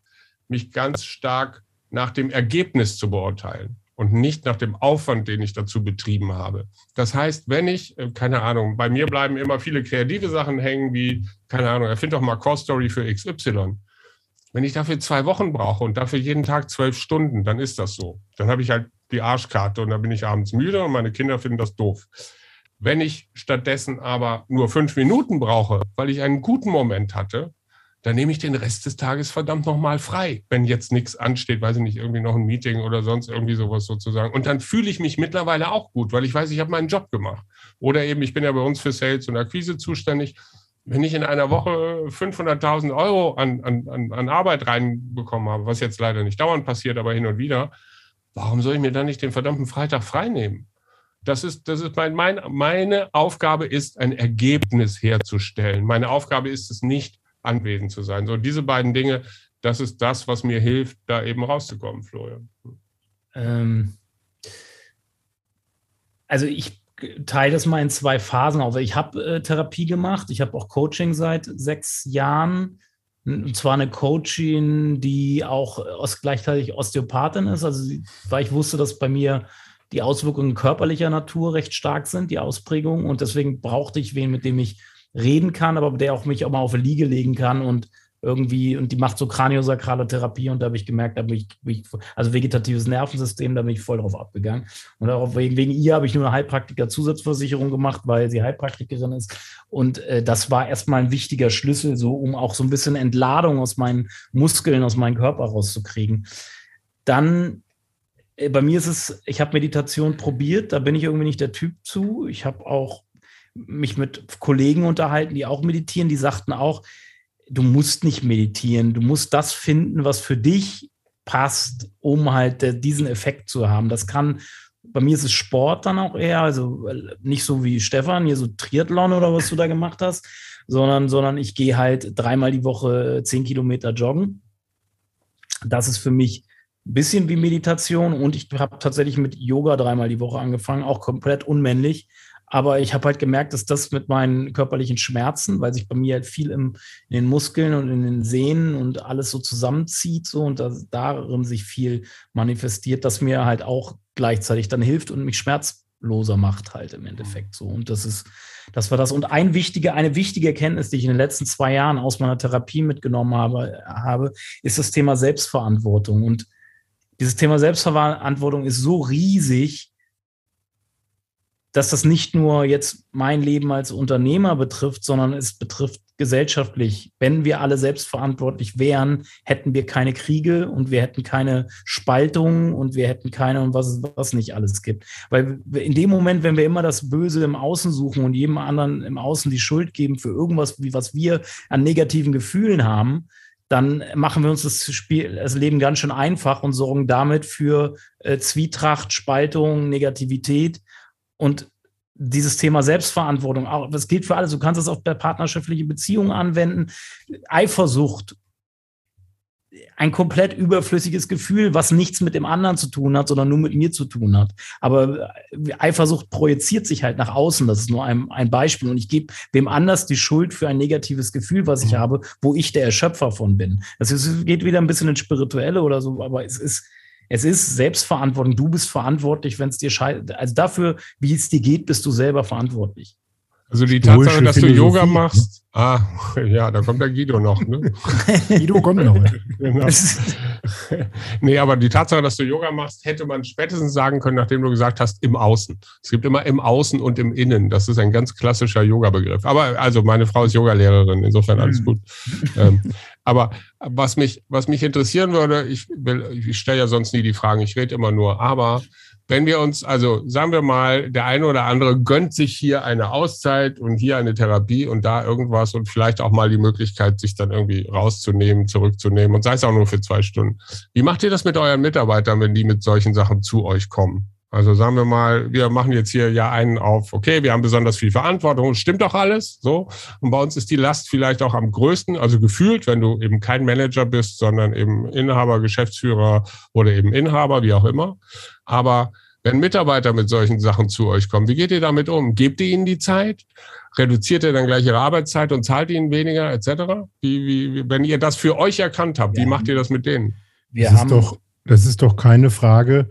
mich ganz stark nach dem Ergebnis zu beurteilen und nicht nach dem Aufwand, den ich dazu betrieben habe. Das heißt, wenn ich, äh, keine Ahnung, bei mir bleiben immer viele kreative Sachen hängen, wie, keine Ahnung, erfind doch mal Core Story für XY. Wenn ich dafür zwei Wochen brauche und dafür jeden Tag zwölf Stunden, dann ist das so. Dann habe ich halt die Arschkarte und dann bin ich abends müde und meine Kinder finden das doof. Wenn ich stattdessen aber nur fünf Minuten brauche, weil ich einen guten Moment hatte, dann nehme ich den Rest des Tages verdammt nochmal frei, wenn jetzt nichts ansteht, weiß ich nicht, irgendwie noch ein Meeting oder sonst irgendwie sowas sozusagen. Und dann fühle ich mich mittlerweile auch gut, weil ich weiß, ich habe meinen Job gemacht. Oder eben, ich bin ja bei uns für Sales und Akquise zuständig. Wenn ich in einer Woche 500.000 Euro an, an, an Arbeit reinbekommen habe, was jetzt leider nicht dauernd passiert, aber hin und wieder, warum soll ich mir dann nicht den verdammten Freitag frei nehmen? Das ist, das ist mein, mein, meine Aufgabe ist, ein Ergebnis herzustellen. Meine Aufgabe ist es nicht, anwesend zu sein. So, diese beiden Dinge, das ist das, was mir hilft, da eben rauszukommen, Florian. Ähm, also ich teile das mal in zwei Phasen auf. Ich habe äh, Therapie gemacht, ich habe auch Coaching seit sechs Jahren. Und zwar eine Coachin, die auch aus, gleichzeitig Osteopathin ist. Also, weil ich wusste, dass bei mir die Auswirkungen körperlicher Natur recht stark sind, die Ausprägung. Und deswegen brauchte ich wen, mit dem ich reden kann, aber der auch mich auch mal auf eine Liege legen kann und irgendwie, und die macht so kraniosakrale Therapie und da habe ich gemerkt, da bin ich, bin ich, also vegetatives Nervensystem, da bin ich voll drauf abgegangen. Und auch wegen, wegen ihr habe ich nur eine Heilpraktiker-Zusatzversicherung gemacht, weil sie Heilpraktikerin ist. Und äh, das war erstmal ein wichtiger Schlüssel, so um auch so ein bisschen Entladung aus meinen Muskeln, aus meinem Körper rauszukriegen. Dann äh, bei mir ist es, ich habe Meditation probiert, da bin ich irgendwie nicht der Typ zu. Ich habe auch mich mit Kollegen unterhalten, die auch meditieren, die sagten auch, du musst nicht meditieren, du musst das finden, was für dich passt, um halt diesen Effekt zu haben. Das kann, bei mir ist es Sport dann auch eher, also nicht so wie Stefan, hier so Triathlon oder was du da gemacht hast, sondern, sondern ich gehe halt dreimal die Woche zehn Kilometer joggen. Das ist für mich ein bisschen wie Meditation und ich habe tatsächlich mit Yoga dreimal die Woche angefangen, auch komplett unmännlich. Aber ich habe halt gemerkt, dass das mit meinen körperlichen Schmerzen, weil sich bei mir halt viel im, in den Muskeln und in den Sehnen und alles so zusammenzieht so und dass darin sich viel manifestiert, dass mir halt auch gleichzeitig dann hilft und mich schmerzloser macht halt im Endeffekt so. Und das ist, das war das. Und ein wichtige, eine wichtige Erkenntnis, die ich in den letzten zwei Jahren aus meiner Therapie mitgenommen habe, habe ist das Thema Selbstverantwortung. Und dieses Thema Selbstverantwortung ist so riesig, dass das nicht nur jetzt mein Leben als Unternehmer betrifft, sondern es betrifft gesellschaftlich. Wenn wir alle selbstverantwortlich wären, hätten wir keine Kriege und wir hätten keine Spaltungen und wir hätten keine und was was nicht alles gibt. Weil in dem Moment, wenn wir immer das Böse im Außen suchen und jedem anderen im Außen die Schuld geben für irgendwas, wie was wir an negativen Gefühlen haben, dann machen wir uns das Spiel, das Leben ganz schön einfach und sorgen damit für äh, Zwietracht, Spaltung, Negativität und dieses Thema Selbstverantwortung, auch, das gilt für alles. Du kannst es auf partnerschaftliche Beziehungen anwenden. Eifersucht ein komplett überflüssiges Gefühl, was nichts mit dem anderen zu tun hat, sondern nur mit mir zu tun hat. Aber Eifersucht projiziert sich halt nach außen. Das ist nur ein, ein Beispiel. Und ich gebe wem anders die Schuld für ein negatives Gefühl, was ich mhm. habe, wo ich der Erschöpfer von bin. Das geht wieder ein bisschen ins Spirituelle oder so, aber es ist, es ist Selbstverantwortung. Du bist verantwortlich, wenn es dir scheiße. Also dafür, wie es dir geht, bist du selber verantwortlich. Also die Tatsache, dass du Yoga machst, ah, ja, da kommt der Guido noch, ne? Guido kommt noch. genau. nee, aber die Tatsache, dass du Yoga machst, hätte man spätestens sagen können, nachdem du gesagt hast, im Außen. Es gibt immer im Außen und im Innen. Das ist ein ganz klassischer Yoga-Begriff. Aber also, meine Frau ist Yogalehrerin, insofern alles mhm. gut. ähm, aber was mich, was mich interessieren würde, ich will, ich stelle ja sonst nie die Fragen, ich rede immer nur, aber wenn wir uns, also sagen wir mal, der eine oder andere gönnt sich hier eine Auszeit und hier eine Therapie und da irgendwas und vielleicht auch mal die Möglichkeit, sich dann irgendwie rauszunehmen, zurückzunehmen und sei es auch nur für zwei Stunden. Wie macht ihr das mit euren Mitarbeitern, wenn die mit solchen Sachen zu euch kommen? Also sagen wir mal, wir machen jetzt hier ja einen auf, okay, wir haben besonders viel Verantwortung, stimmt doch alles, so. Und bei uns ist die Last vielleicht auch am größten, also gefühlt, wenn du eben kein Manager bist, sondern eben Inhaber, Geschäftsführer oder eben Inhaber, wie auch immer. Aber wenn Mitarbeiter mit solchen Sachen zu euch kommen, wie geht ihr damit um? Gebt ihr ihnen die Zeit? Reduziert ihr dann gleich ihre Arbeitszeit und zahlt ihnen weniger, etc.? Wie, wie, wenn ihr das für euch erkannt habt, ja. wie macht ihr das mit denen? Wir das, ist doch, das ist doch keine Frage,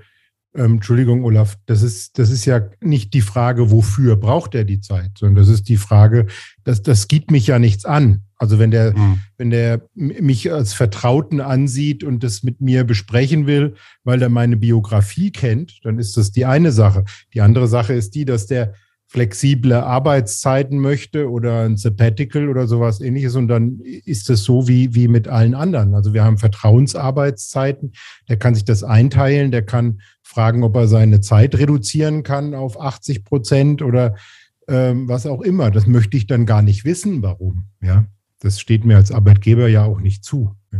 ähm, Entschuldigung, Olaf, das ist, das ist ja nicht die Frage, wofür braucht er die Zeit, sondern das ist die Frage, das, das geht mich ja nichts an. Also wenn der, mhm. wenn der mich als Vertrauten ansieht und das mit mir besprechen will, weil er meine Biografie kennt, dann ist das die eine Sache. Die andere Sache ist die, dass der flexible Arbeitszeiten möchte oder ein Sabbatical oder sowas ähnliches. Und dann ist es so wie, wie mit allen anderen. Also wir haben Vertrauensarbeitszeiten. Der kann sich das einteilen. Der kann fragen, ob er seine Zeit reduzieren kann auf 80 Prozent oder ähm, was auch immer. Das möchte ich dann gar nicht wissen, warum. Ja, das steht mir als Arbeitgeber ja auch nicht zu. Ja.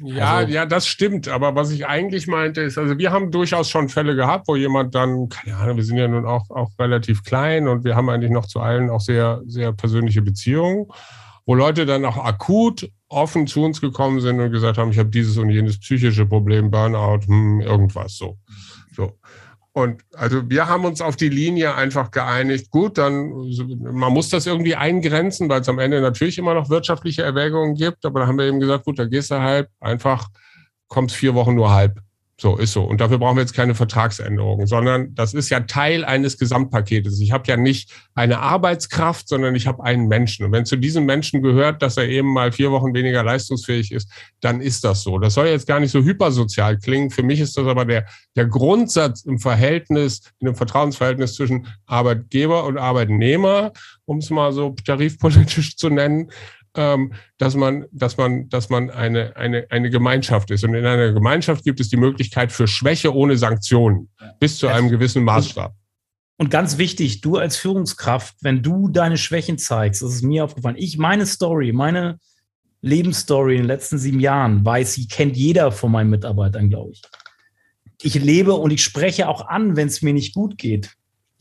Ja, also, ja, das stimmt. Aber was ich eigentlich meinte, ist, also wir haben durchaus schon Fälle gehabt, wo jemand dann, keine Ahnung, wir sind ja nun auch, auch relativ klein und wir haben eigentlich noch zu allen auch sehr, sehr persönliche Beziehungen, wo Leute dann auch akut offen zu uns gekommen sind und gesagt haben, ich habe dieses und jenes psychische Problem, Burnout, hm, irgendwas so. So. Und also wir haben uns auf die Linie einfach geeinigt, gut, dann man muss das irgendwie eingrenzen, weil es am Ende natürlich immer noch wirtschaftliche Erwägungen gibt, aber da haben wir eben gesagt, gut, da gehst du halt einfach, kommst vier Wochen nur halb. So, ist so. Und dafür brauchen wir jetzt keine Vertragsänderungen, sondern das ist ja Teil eines Gesamtpaketes. Ich habe ja nicht eine Arbeitskraft, sondern ich habe einen Menschen. Und wenn zu diesem Menschen gehört, dass er eben mal vier Wochen weniger leistungsfähig ist, dann ist das so. Das soll jetzt gar nicht so hypersozial klingen. Für mich ist das aber der, der Grundsatz im Verhältnis, in einem Vertrauensverhältnis zwischen Arbeitgeber und Arbeitnehmer, um es mal so tarifpolitisch zu nennen, dass man, dass man, dass man eine, eine, eine Gemeinschaft ist. Und in einer Gemeinschaft gibt es die Möglichkeit für Schwäche ohne Sanktionen bis zu einem gewissen Maßstab. Und ganz wichtig, du als Führungskraft, wenn du deine Schwächen zeigst, das ist mir aufgefallen. Ich, meine Story, meine Lebensstory in den letzten sieben Jahren, weiß sie, kennt jeder von meinen Mitarbeitern, glaube ich. Ich lebe und ich spreche auch an, wenn es mir nicht gut geht.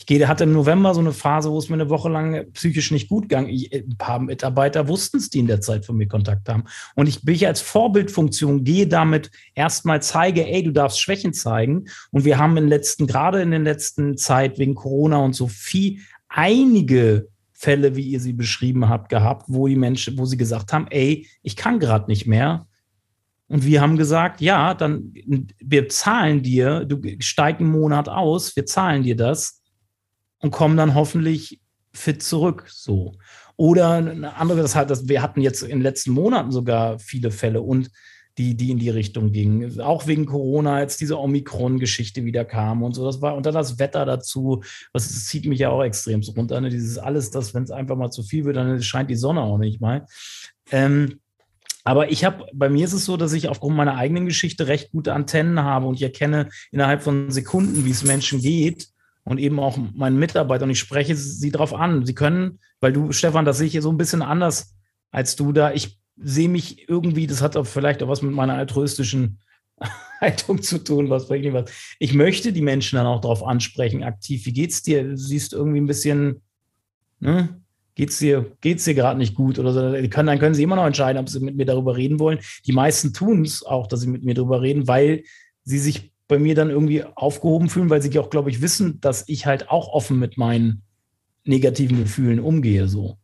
Ich hatte im November so eine Phase, wo es mir eine Woche lang psychisch nicht gut ging. ein paar Mitarbeiter wussten es, die in der Zeit von mir Kontakt haben. Und ich bin hier als Vorbildfunktion, gehe damit erstmal zeige, ey, du darfst Schwächen zeigen. Und wir haben in letzten, gerade in der letzten Zeit wegen Corona und so viel, einige Fälle, wie ihr sie beschrieben habt, gehabt, wo die Menschen, wo sie gesagt haben, ey, ich kann gerade nicht mehr. Und wir haben gesagt, ja, dann wir zahlen dir, du steigst einen Monat aus, wir zahlen dir das und kommen dann hoffentlich fit zurück. So. Oder eine andere, das halt, das, wir hatten jetzt in den letzten Monaten sogar viele Fälle und die, die in die Richtung gingen. Auch wegen Corona, als diese Omikron-Geschichte wieder kam und so. Das war, und dann das Wetter dazu, das, das zieht mich ja auch extrem so runter. Ne? Dieses alles, das, wenn es einfach mal zu viel wird, dann scheint die Sonne auch nicht mal. Ähm, aber ich habe, bei mir ist es so, dass ich aufgrund meiner eigenen Geschichte recht gute Antennen habe und ich erkenne innerhalb von Sekunden, wie es Menschen geht und eben auch meinen Mitarbeitern. Und ich spreche sie darauf an. Sie können, weil du, Stefan, das sehe ich so ein bisschen anders als du da. Ich sehe mich irgendwie, das hat auch vielleicht auch was mit meiner altruistischen Haltung zu tun, was bringt was. Ich möchte die Menschen dann auch darauf ansprechen, aktiv. Wie geht's dir? Du siehst irgendwie ein bisschen, ne? geht's dir, geht's dir gerade nicht gut oder so. Die können, dann können sie immer noch entscheiden, ob sie mit mir darüber reden wollen. Die meisten tun es auch, dass sie mit mir darüber reden, weil sie sich bei mir dann irgendwie aufgehoben fühlen, weil sie auch, glaube ich, wissen, dass ich halt auch offen mit meinen negativen Gefühlen umgehe, so.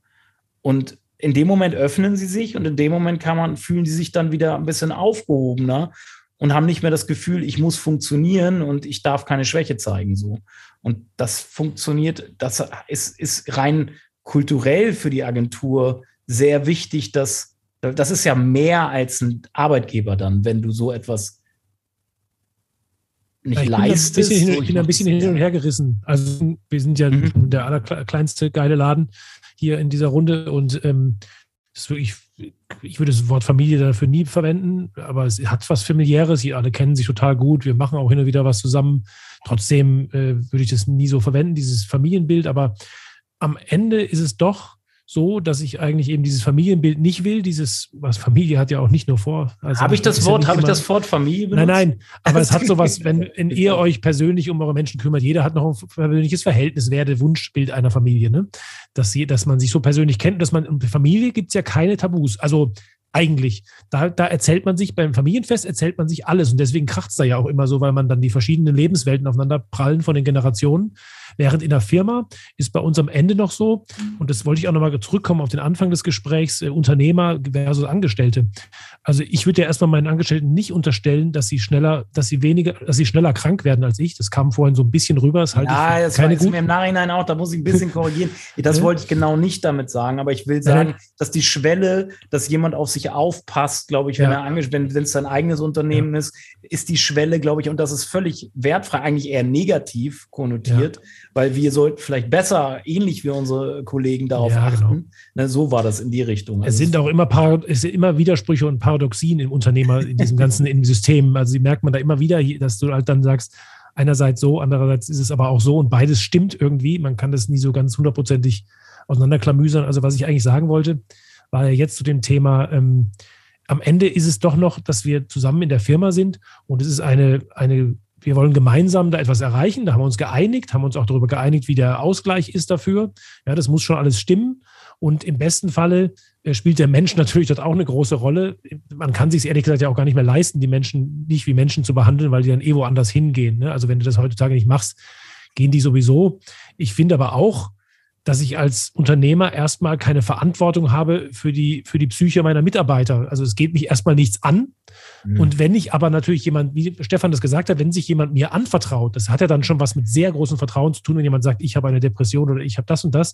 Und in dem Moment öffnen sie sich und in dem Moment kann man, fühlen sie sich dann wieder ein bisschen aufgehobener und haben nicht mehr das Gefühl, ich muss funktionieren und ich darf keine Schwäche zeigen, so. Und das funktioniert, das ist, ist rein kulturell für die Agentur sehr wichtig, dass das ist ja mehr als ein Arbeitgeber dann, wenn du so etwas nicht ich leistest. Bin hin, ich bin ein bisschen hin und her gerissen. Also wir sind ja mhm. der allerkleinste geile Laden hier in dieser Runde und ähm, wirklich, ich würde das Wort Familie dafür nie verwenden, aber es hat was familiäres. Sie alle kennen sich total gut. Wir machen auch hin und wieder was zusammen. Trotzdem äh, würde ich das nie so verwenden, dieses Familienbild. Aber am Ende ist es doch so, dass ich eigentlich eben dieses Familienbild nicht will. Dieses, was Familie hat ja auch nicht nur vor. Also habe ich das Wort, ja habe ich das Wort Familie benutzt? Nein, nein, aber es hat sowas, wenn, wenn ihr euch persönlich um eure Menschen kümmert, jeder hat noch ein persönliches Verhältnis, wäre der Wunschbild einer Familie, ne? Dass, sie, dass man sich so persönlich kennt, dass man, und Familie gibt es ja keine Tabus. Also eigentlich. Da, da erzählt man sich, beim Familienfest erzählt man sich alles. Und deswegen kracht es da ja auch immer so, weil man dann die verschiedenen Lebenswelten aufeinander prallen von den Generationen. Während in der Firma ist bei uns am Ende noch so, und das wollte ich auch nochmal zurückkommen auf den Anfang des Gesprächs, äh, Unternehmer versus Angestellte. Also ich würde ja erstmal meinen Angestellten nicht unterstellen, dass sie schneller, dass sie weniger, dass sie schneller krank werden als ich. Das kam vorhin so ein bisschen rüber. Das halte ja, das keine war mir im Nachhinein auch, da muss ich ein bisschen korrigieren. Das wollte ich genau nicht damit sagen, aber ich will sagen, dass die Schwelle, dass jemand auf sich aufpasst, glaube ich, wenn ja. er angestellt, wenn es sein eigenes Unternehmen ja. ist, ist die Schwelle, glaube ich, und das ist völlig wertfrei, eigentlich eher negativ konnotiert. Weil wir sollten vielleicht besser, ähnlich wie unsere Kollegen, darauf ja, achten. Genau. Ne, so war das in die Richtung. Also es sind auch immer, es sind immer Widersprüche und Paradoxien im Unternehmer, in diesem ganzen im System. Also die merkt man da immer wieder, dass du halt dann sagst, einerseits so, andererseits ist es aber auch so und beides stimmt irgendwie. Man kann das nie so ganz hundertprozentig auseinanderklamüsern. Also was ich eigentlich sagen wollte, war ja jetzt zu dem Thema, ähm, am Ende ist es doch noch, dass wir zusammen in der Firma sind und es ist eine, eine wir wollen gemeinsam da etwas erreichen. Da haben wir uns geeinigt, haben uns auch darüber geeinigt, wie der Ausgleich ist dafür. Ja, das muss schon alles stimmen. Und im besten Falle äh, spielt der Mensch natürlich dort auch eine große Rolle. Man kann sich ehrlich gesagt ja auch gar nicht mehr leisten, die Menschen nicht wie Menschen zu behandeln, weil die dann eh woanders hingehen. Ne? Also wenn du das heutzutage nicht machst, gehen die sowieso. Ich finde aber auch, dass ich als Unternehmer erstmal keine Verantwortung habe für die, für die Psyche meiner Mitarbeiter. Also es geht mich erstmal nichts an. Mhm. Und wenn ich aber natürlich jemand, wie Stefan das gesagt hat, wenn sich jemand mir anvertraut, das hat ja dann schon was mit sehr großem Vertrauen zu tun, wenn jemand sagt, ich habe eine Depression oder ich habe das und das,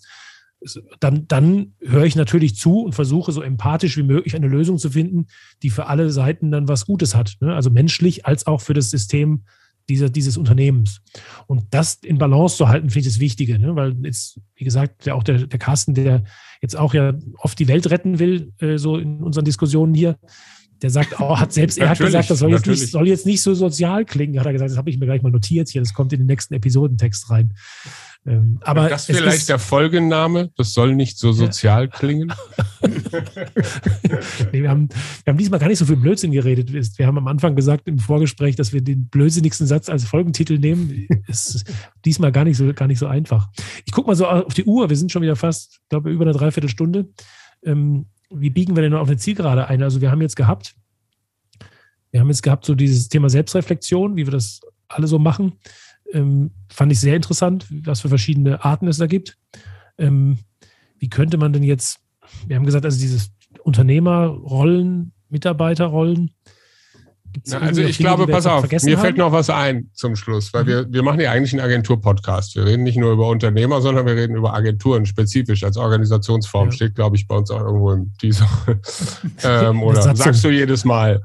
dann, dann höre ich natürlich zu und versuche so empathisch wie möglich eine Lösung zu finden, die für alle Seiten dann was Gutes hat. Ne? Also menschlich als auch für das System dieser, dieses Unternehmens. Und das in Balance zu halten, finde ich das Wichtige, ne? weil jetzt, wie gesagt, der, auch der, der Carsten, der jetzt auch ja oft die Welt retten will, äh, so in unseren Diskussionen hier, der sagt, oh, hat selbst, er hat gesagt, das soll jetzt, nicht, soll jetzt nicht so sozial klingen, hat er gesagt, das habe ich mir gleich mal notiert hier, das kommt in den nächsten Episodentext rein. Ähm, aber das ist vielleicht der Folgenname. Das soll nicht so sozial ja. klingen. nee, wir, haben, wir haben diesmal gar nicht so viel Blödsinn geredet. Wir haben am Anfang gesagt im Vorgespräch, dass wir den blödsinnigsten Satz als Folgentitel nehmen. Ist diesmal gar nicht so, gar nicht so einfach. Ich gucke mal so auf die Uhr. Wir sind schon wieder fast, ich glaube, über eine Dreiviertelstunde. Ähm, wie biegen wir denn noch auf eine Zielgerade ein? Also wir haben jetzt gehabt, wir haben jetzt gehabt so dieses Thema Selbstreflexion, wie wir das alle so machen. Ähm, fand ich sehr interessant, was für verschiedene Arten es da gibt. Ähm, wie könnte man denn jetzt, wir haben gesagt, also dieses Unternehmerrollen, Mitarbeiterrollen, na, also ich glaube, pass auf, mir haben? fällt noch was ein zum Schluss, weil mhm. wir, wir machen ja eigentlich einen Agentur-Podcast. Wir reden nicht nur über Unternehmer, sondern wir reden über Agenturen spezifisch als Organisationsform. Ja. Steht, glaube ich, bei uns auch irgendwo in dieser. ähm, oder sagst du jedes Mal.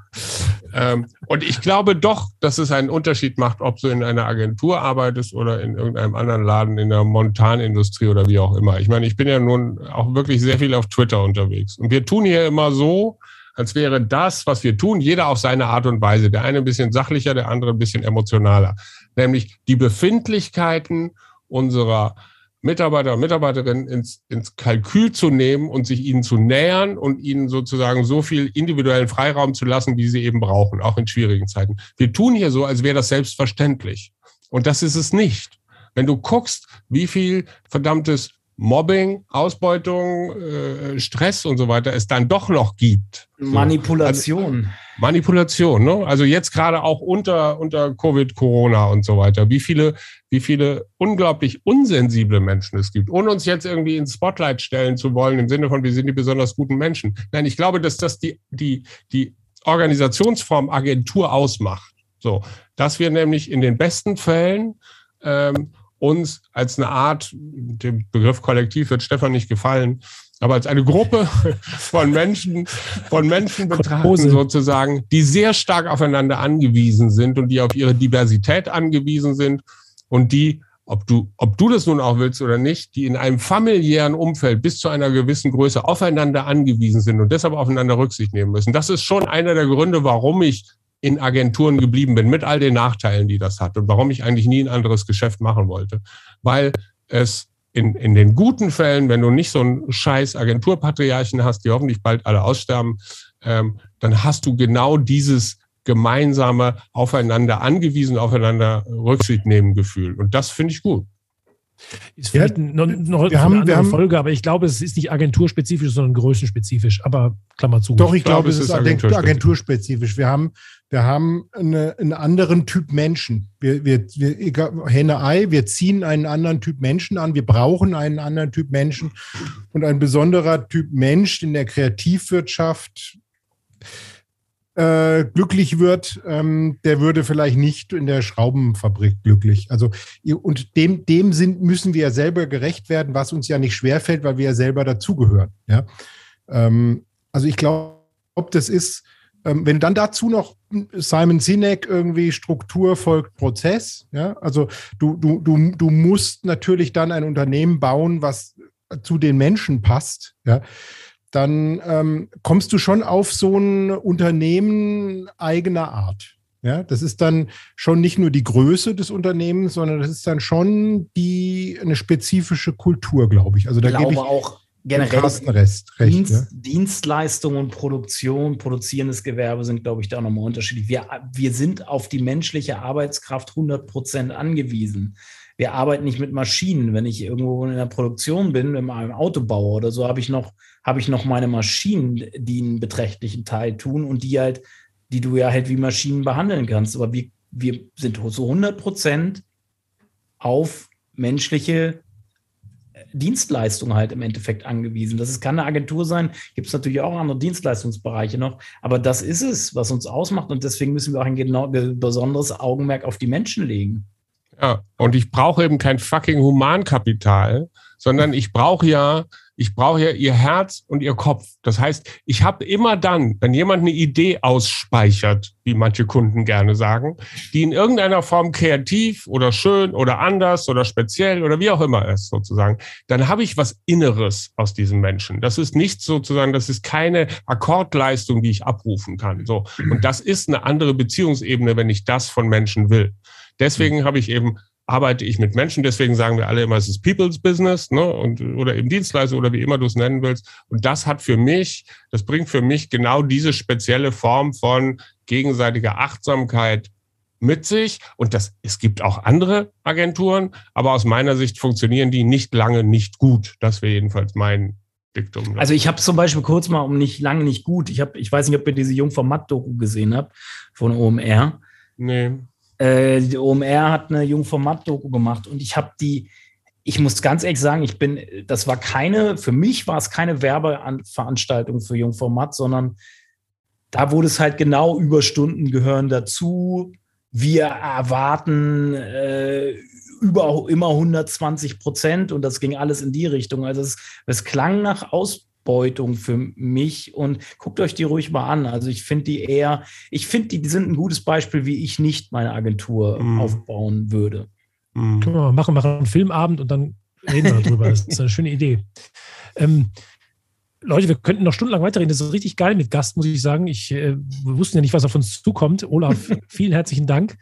Ähm, und ich glaube doch, dass es einen Unterschied macht, ob du in einer Agentur arbeitest oder in irgendeinem anderen Laden in der Montanindustrie oder wie auch immer. Ich meine, ich bin ja nun auch wirklich sehr viel auf Twitter unterwegs. Und wir tun hier immer so, als wäre das, was wir tun, jeder auf seine Art und Weise. Der eine ein bisschen sachlicher, der andere ein bisschen emotionaler. Nämlich die Befindlichkeiten unserer Mitarbeiter und Mitarbeiterinnen ins, ins Kalkül zu nehmen und sich ihnen zu nähern und ihnen sozusagen so viel individuellen Freiraum zu lassen, wie sie eben brauchen, auch in schwierigen Zeiten. Wir tun hier so, als wäre das selbstverständlich. Und das ist es nicht. Wenn du guckst, wie viel verdammtes Mobbing, Ausbeutung, äh, Stress und so weiter es dann doch noch gibt. Manipulation. Also, Manipulation, ne? Also jetzt gerade auch unter, unter Covid, Corona und so weiter. Wie viele, wie viele unglaublich unsensible Menschen es gibt, ohne uns jetzt irgendwie ins Spotlight stellen zu wollen, im Sinne von, wir sind die besonders guten Menschen. Nein, ich glaube, dass das die, die, die Organisationsform Agentur ausmacht. So, dass wir nämlich in den besten Fällen ähm, uns als eine Art, dem Begriff Kollektiv wird Stefan nicht gefallen, aber als eine Gruppe von Menschen, von Menschen betrachten sozusagen, die sehr stark aufeinander angewiesen sind und die auf ihre Diversität angewiesen sind und die, ob du, ob du das nun auch willst oder nicht, die in einem familiären Umfeld bis zu einer gewissen Größe aufeinander angewiesen sind und deshalb aufeinander Rücksicht nehmen müssen. Das ist schon einer der Gründe, warum ich in Agenturen geblieben bin, mit all den Nachteilen, die das hat und warum ich eigentlich nie ein anderes Geschäft machen wollte. Weil es in, in den guten Fällen, wenn du nicht so einen scheiß Agenturpatriarchen hast, die hoffentlich bald alle aussterben, ähm, dann hast du genau dieses gemeinsame aufeinander angewiesen, aufeinander Rücksicht nehmen Gefühl. Und das finde ich gut. Ist vielleicht ja, noch, noch wir haben, eine wir haben, Folge, aber ich glaube, es ist nicht agenturspezifisch, sondern größenspezifisch. Aber Klammer zu. Doch, ich, ich glaube, es ist agenturspezifisch. agenturspezifisch. Wir haben, wir haben eine, einen anderen Typ Menschen. Wir, wir, wir, Henne Ei, wir ziehen einen anderen Typ Menschen an. Wir brauchen einen anderen Typ Menschen. Und ein besonderer Typ Mensch in der Kreativwirtschaft äh, glücklich wird, ähm, der würde vielleicht nicht in der Schraubenfabrik glücklich. Also und dem dem sind müssen wir ja selber gerecht werden, was uns ja nicht schwerfällt, weil wir ja selber dazugehören. Ja, ähm, also ich glaube, das ist ähm, wenn dann dazu noch Simon Sinek irgendwie Struktur folgt Prozess, ja, also du, du, du, du musst natürlich dann ein Unternehmen bauen, was zu den Menschen passt, ja dann ähm, kommst du schon auf so ein Unternehmen eigener Art. Ja, das ist dann schon nicht nur die Größe des Unternehmens, sondern das ist dann schon die eine spezifische Kultur, glaube ich. Also da ich glaube ich auch generell Rest, recht, Dienst, ja. Dienstleistung und Produktion, produzierendes Gewerbe sind, glaube ich, da nochmal unterschiedlich. Wir, wir sind auf die menschliche Arbeitskraft 100 Prozent angewiesen wir arbeiten nicht mit Maschinen. Wenn ich irgendwo in der Produktion bin, in einem Autobauer oder so, habe ich noch, habe ich noch meine Maschinen, die einen beträchtlichen Teil tun und die halt, die du ja halt wie Maschinen behandeln kannst. Aber wir, wir sind so 100 Prozent auf menschliche Dienstleistungen halt im Endeffekt angewiesen. Das ist, kann eine Agentur sein, gibt es natürlich auch andere Dienstleistungsbereiche noch, aber das ist es, was uns ausmacht und deswegen müssen wir auch ein genau, besonderes Augenmerk auf die Menschen legen. Ja, und ich brauche eben kein fucking Humankapital, sondern ich brauche ja, ich brauche ja ihr Herz und ihr Kopf. Das heißt, ich habe immer dann, wenn jemand eine Idee ausspeichert, wie manche Kunden gerne sagen, die in irgendeiner Form kreativ oder schön oder anders oder speziell oder wie auch immer ist sozusagen, dann habe ich was Inneres aus diesem Menschen. Das ist nicht sozusagen, das ist keine Akkordleistung, die ich abrufen kann. So. Und das ist eine andere Beziehungsebene, wenn ich das von Menschen will. Deswegen habe ich eben arbeite ich mit Menschen, deswegen sagen wir alle immer, es ist People's Business, ne, und, oder eben Dienstleister oder wie immer du es nennen willst. Und das hat für mich, das bringt für mich genau diese spezielle Form von gegenseitiger Achtsamkeit mit sich. Und das, es gibt auch andere Agenturen, aber aus meiner Sicht funktionieren die nicht lange nicht gut. Das wäre jedenfalls mein Diktum. Also ich habe zum Beispiel kurz mal um nicht lange nicht gut. Ich habe, ich weiß nicht, ob ihr diese Jungformat-Doku gesehen habt von OMR. Nee. Äh, die OMR hat eine Jungformat-Doku gemacht und ich habe die, ich muss ganz ehrlich sagen, ich bin, das war keine, für mich war es keine Werbeveranstaltung für Jungformat, sondern da wurde es halt genau Überstunden gehören dazu. Wir erwarten äh, über immer 120 Prozent und das ging alles in die Richtung. Also es, es klang nach Aus, Ausbeutung für mich und guckt euch die ruhig mal an. Also ich finde die eher, ich finde die, die sind ein gutes Beispiel, wie ich nicht meine Agentur mm. aufbauen würde. Mm. Können wir machen, machen einen Filmabend und dann reden wir darüber. Das ist eine schöne Idee. Ähm, Leute, wir könnten noch stundenlang weiterreden. Das ist richtig geil mit Gast, muss ich sagen. Ich äh, wir wussten ja nicht, was auf uns zukommt. Olaf, vielen herzlichen Dank.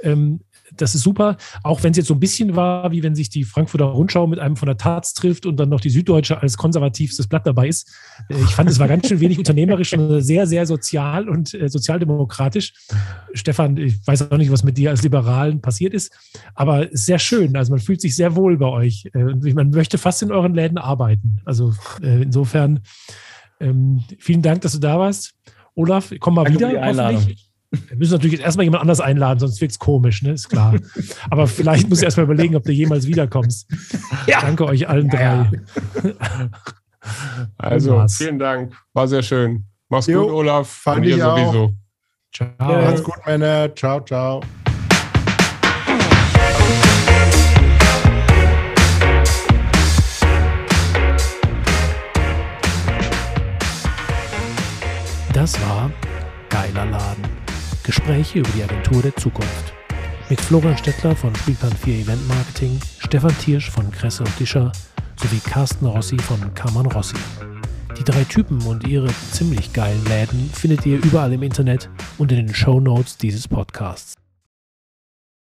Ähm, das ist super, auch wenn es jetzt so ein bisschen war, wie wenn sich die Frankfurter Rundschau mit einem von der Taz trifft und dann noch die Süddeutsche als konservativstes Blatt dabei ist. Äh, ich fand, es war ganz schön wenig unternehmerisch und sehr, sehr sozial und äh, sozialdemokratisch. Stefan, ich weiß auch nicht, was mit dir als Liberalen passiert ist, aber sehr schön. Also man fühlt sich sehr wohl bei euch. Äh, man möchte fast in euren Läden arbeiten. Also äh, insofern ähm, vielen Dank, dass du da warst. Olaf, komm mal Danke wieder. Hoffentlich. Wir müssen natürlich jetzt erstmal jemand anders einladen, sonst wird es komisch, ne? Ist klar. Aber vielleicht muss ich erstmal überlegen, ob du jemals wiederkommst. Ja. Danke euch allen drei. Ja. Also, vielen Dank. War sehr schön. Mach's jo, gut, Olaf. Fand ich sowieso. Auch. Ciao. Macht's gut, Männer. Ciao, ciao. Das war Geiler Laden. Gespräche über die Agentur der Zukunft. Mit Florian Stettler von Spielplan 4 Event Marketing, Stefan Tiersch von Kresse und Discher sowie Carsten Rossi von Kammern Rossi. Die drei Typen und ihre ziemlich geilen Läden findet ihr überall im Internet und in den Show Notes dieses Podcasts.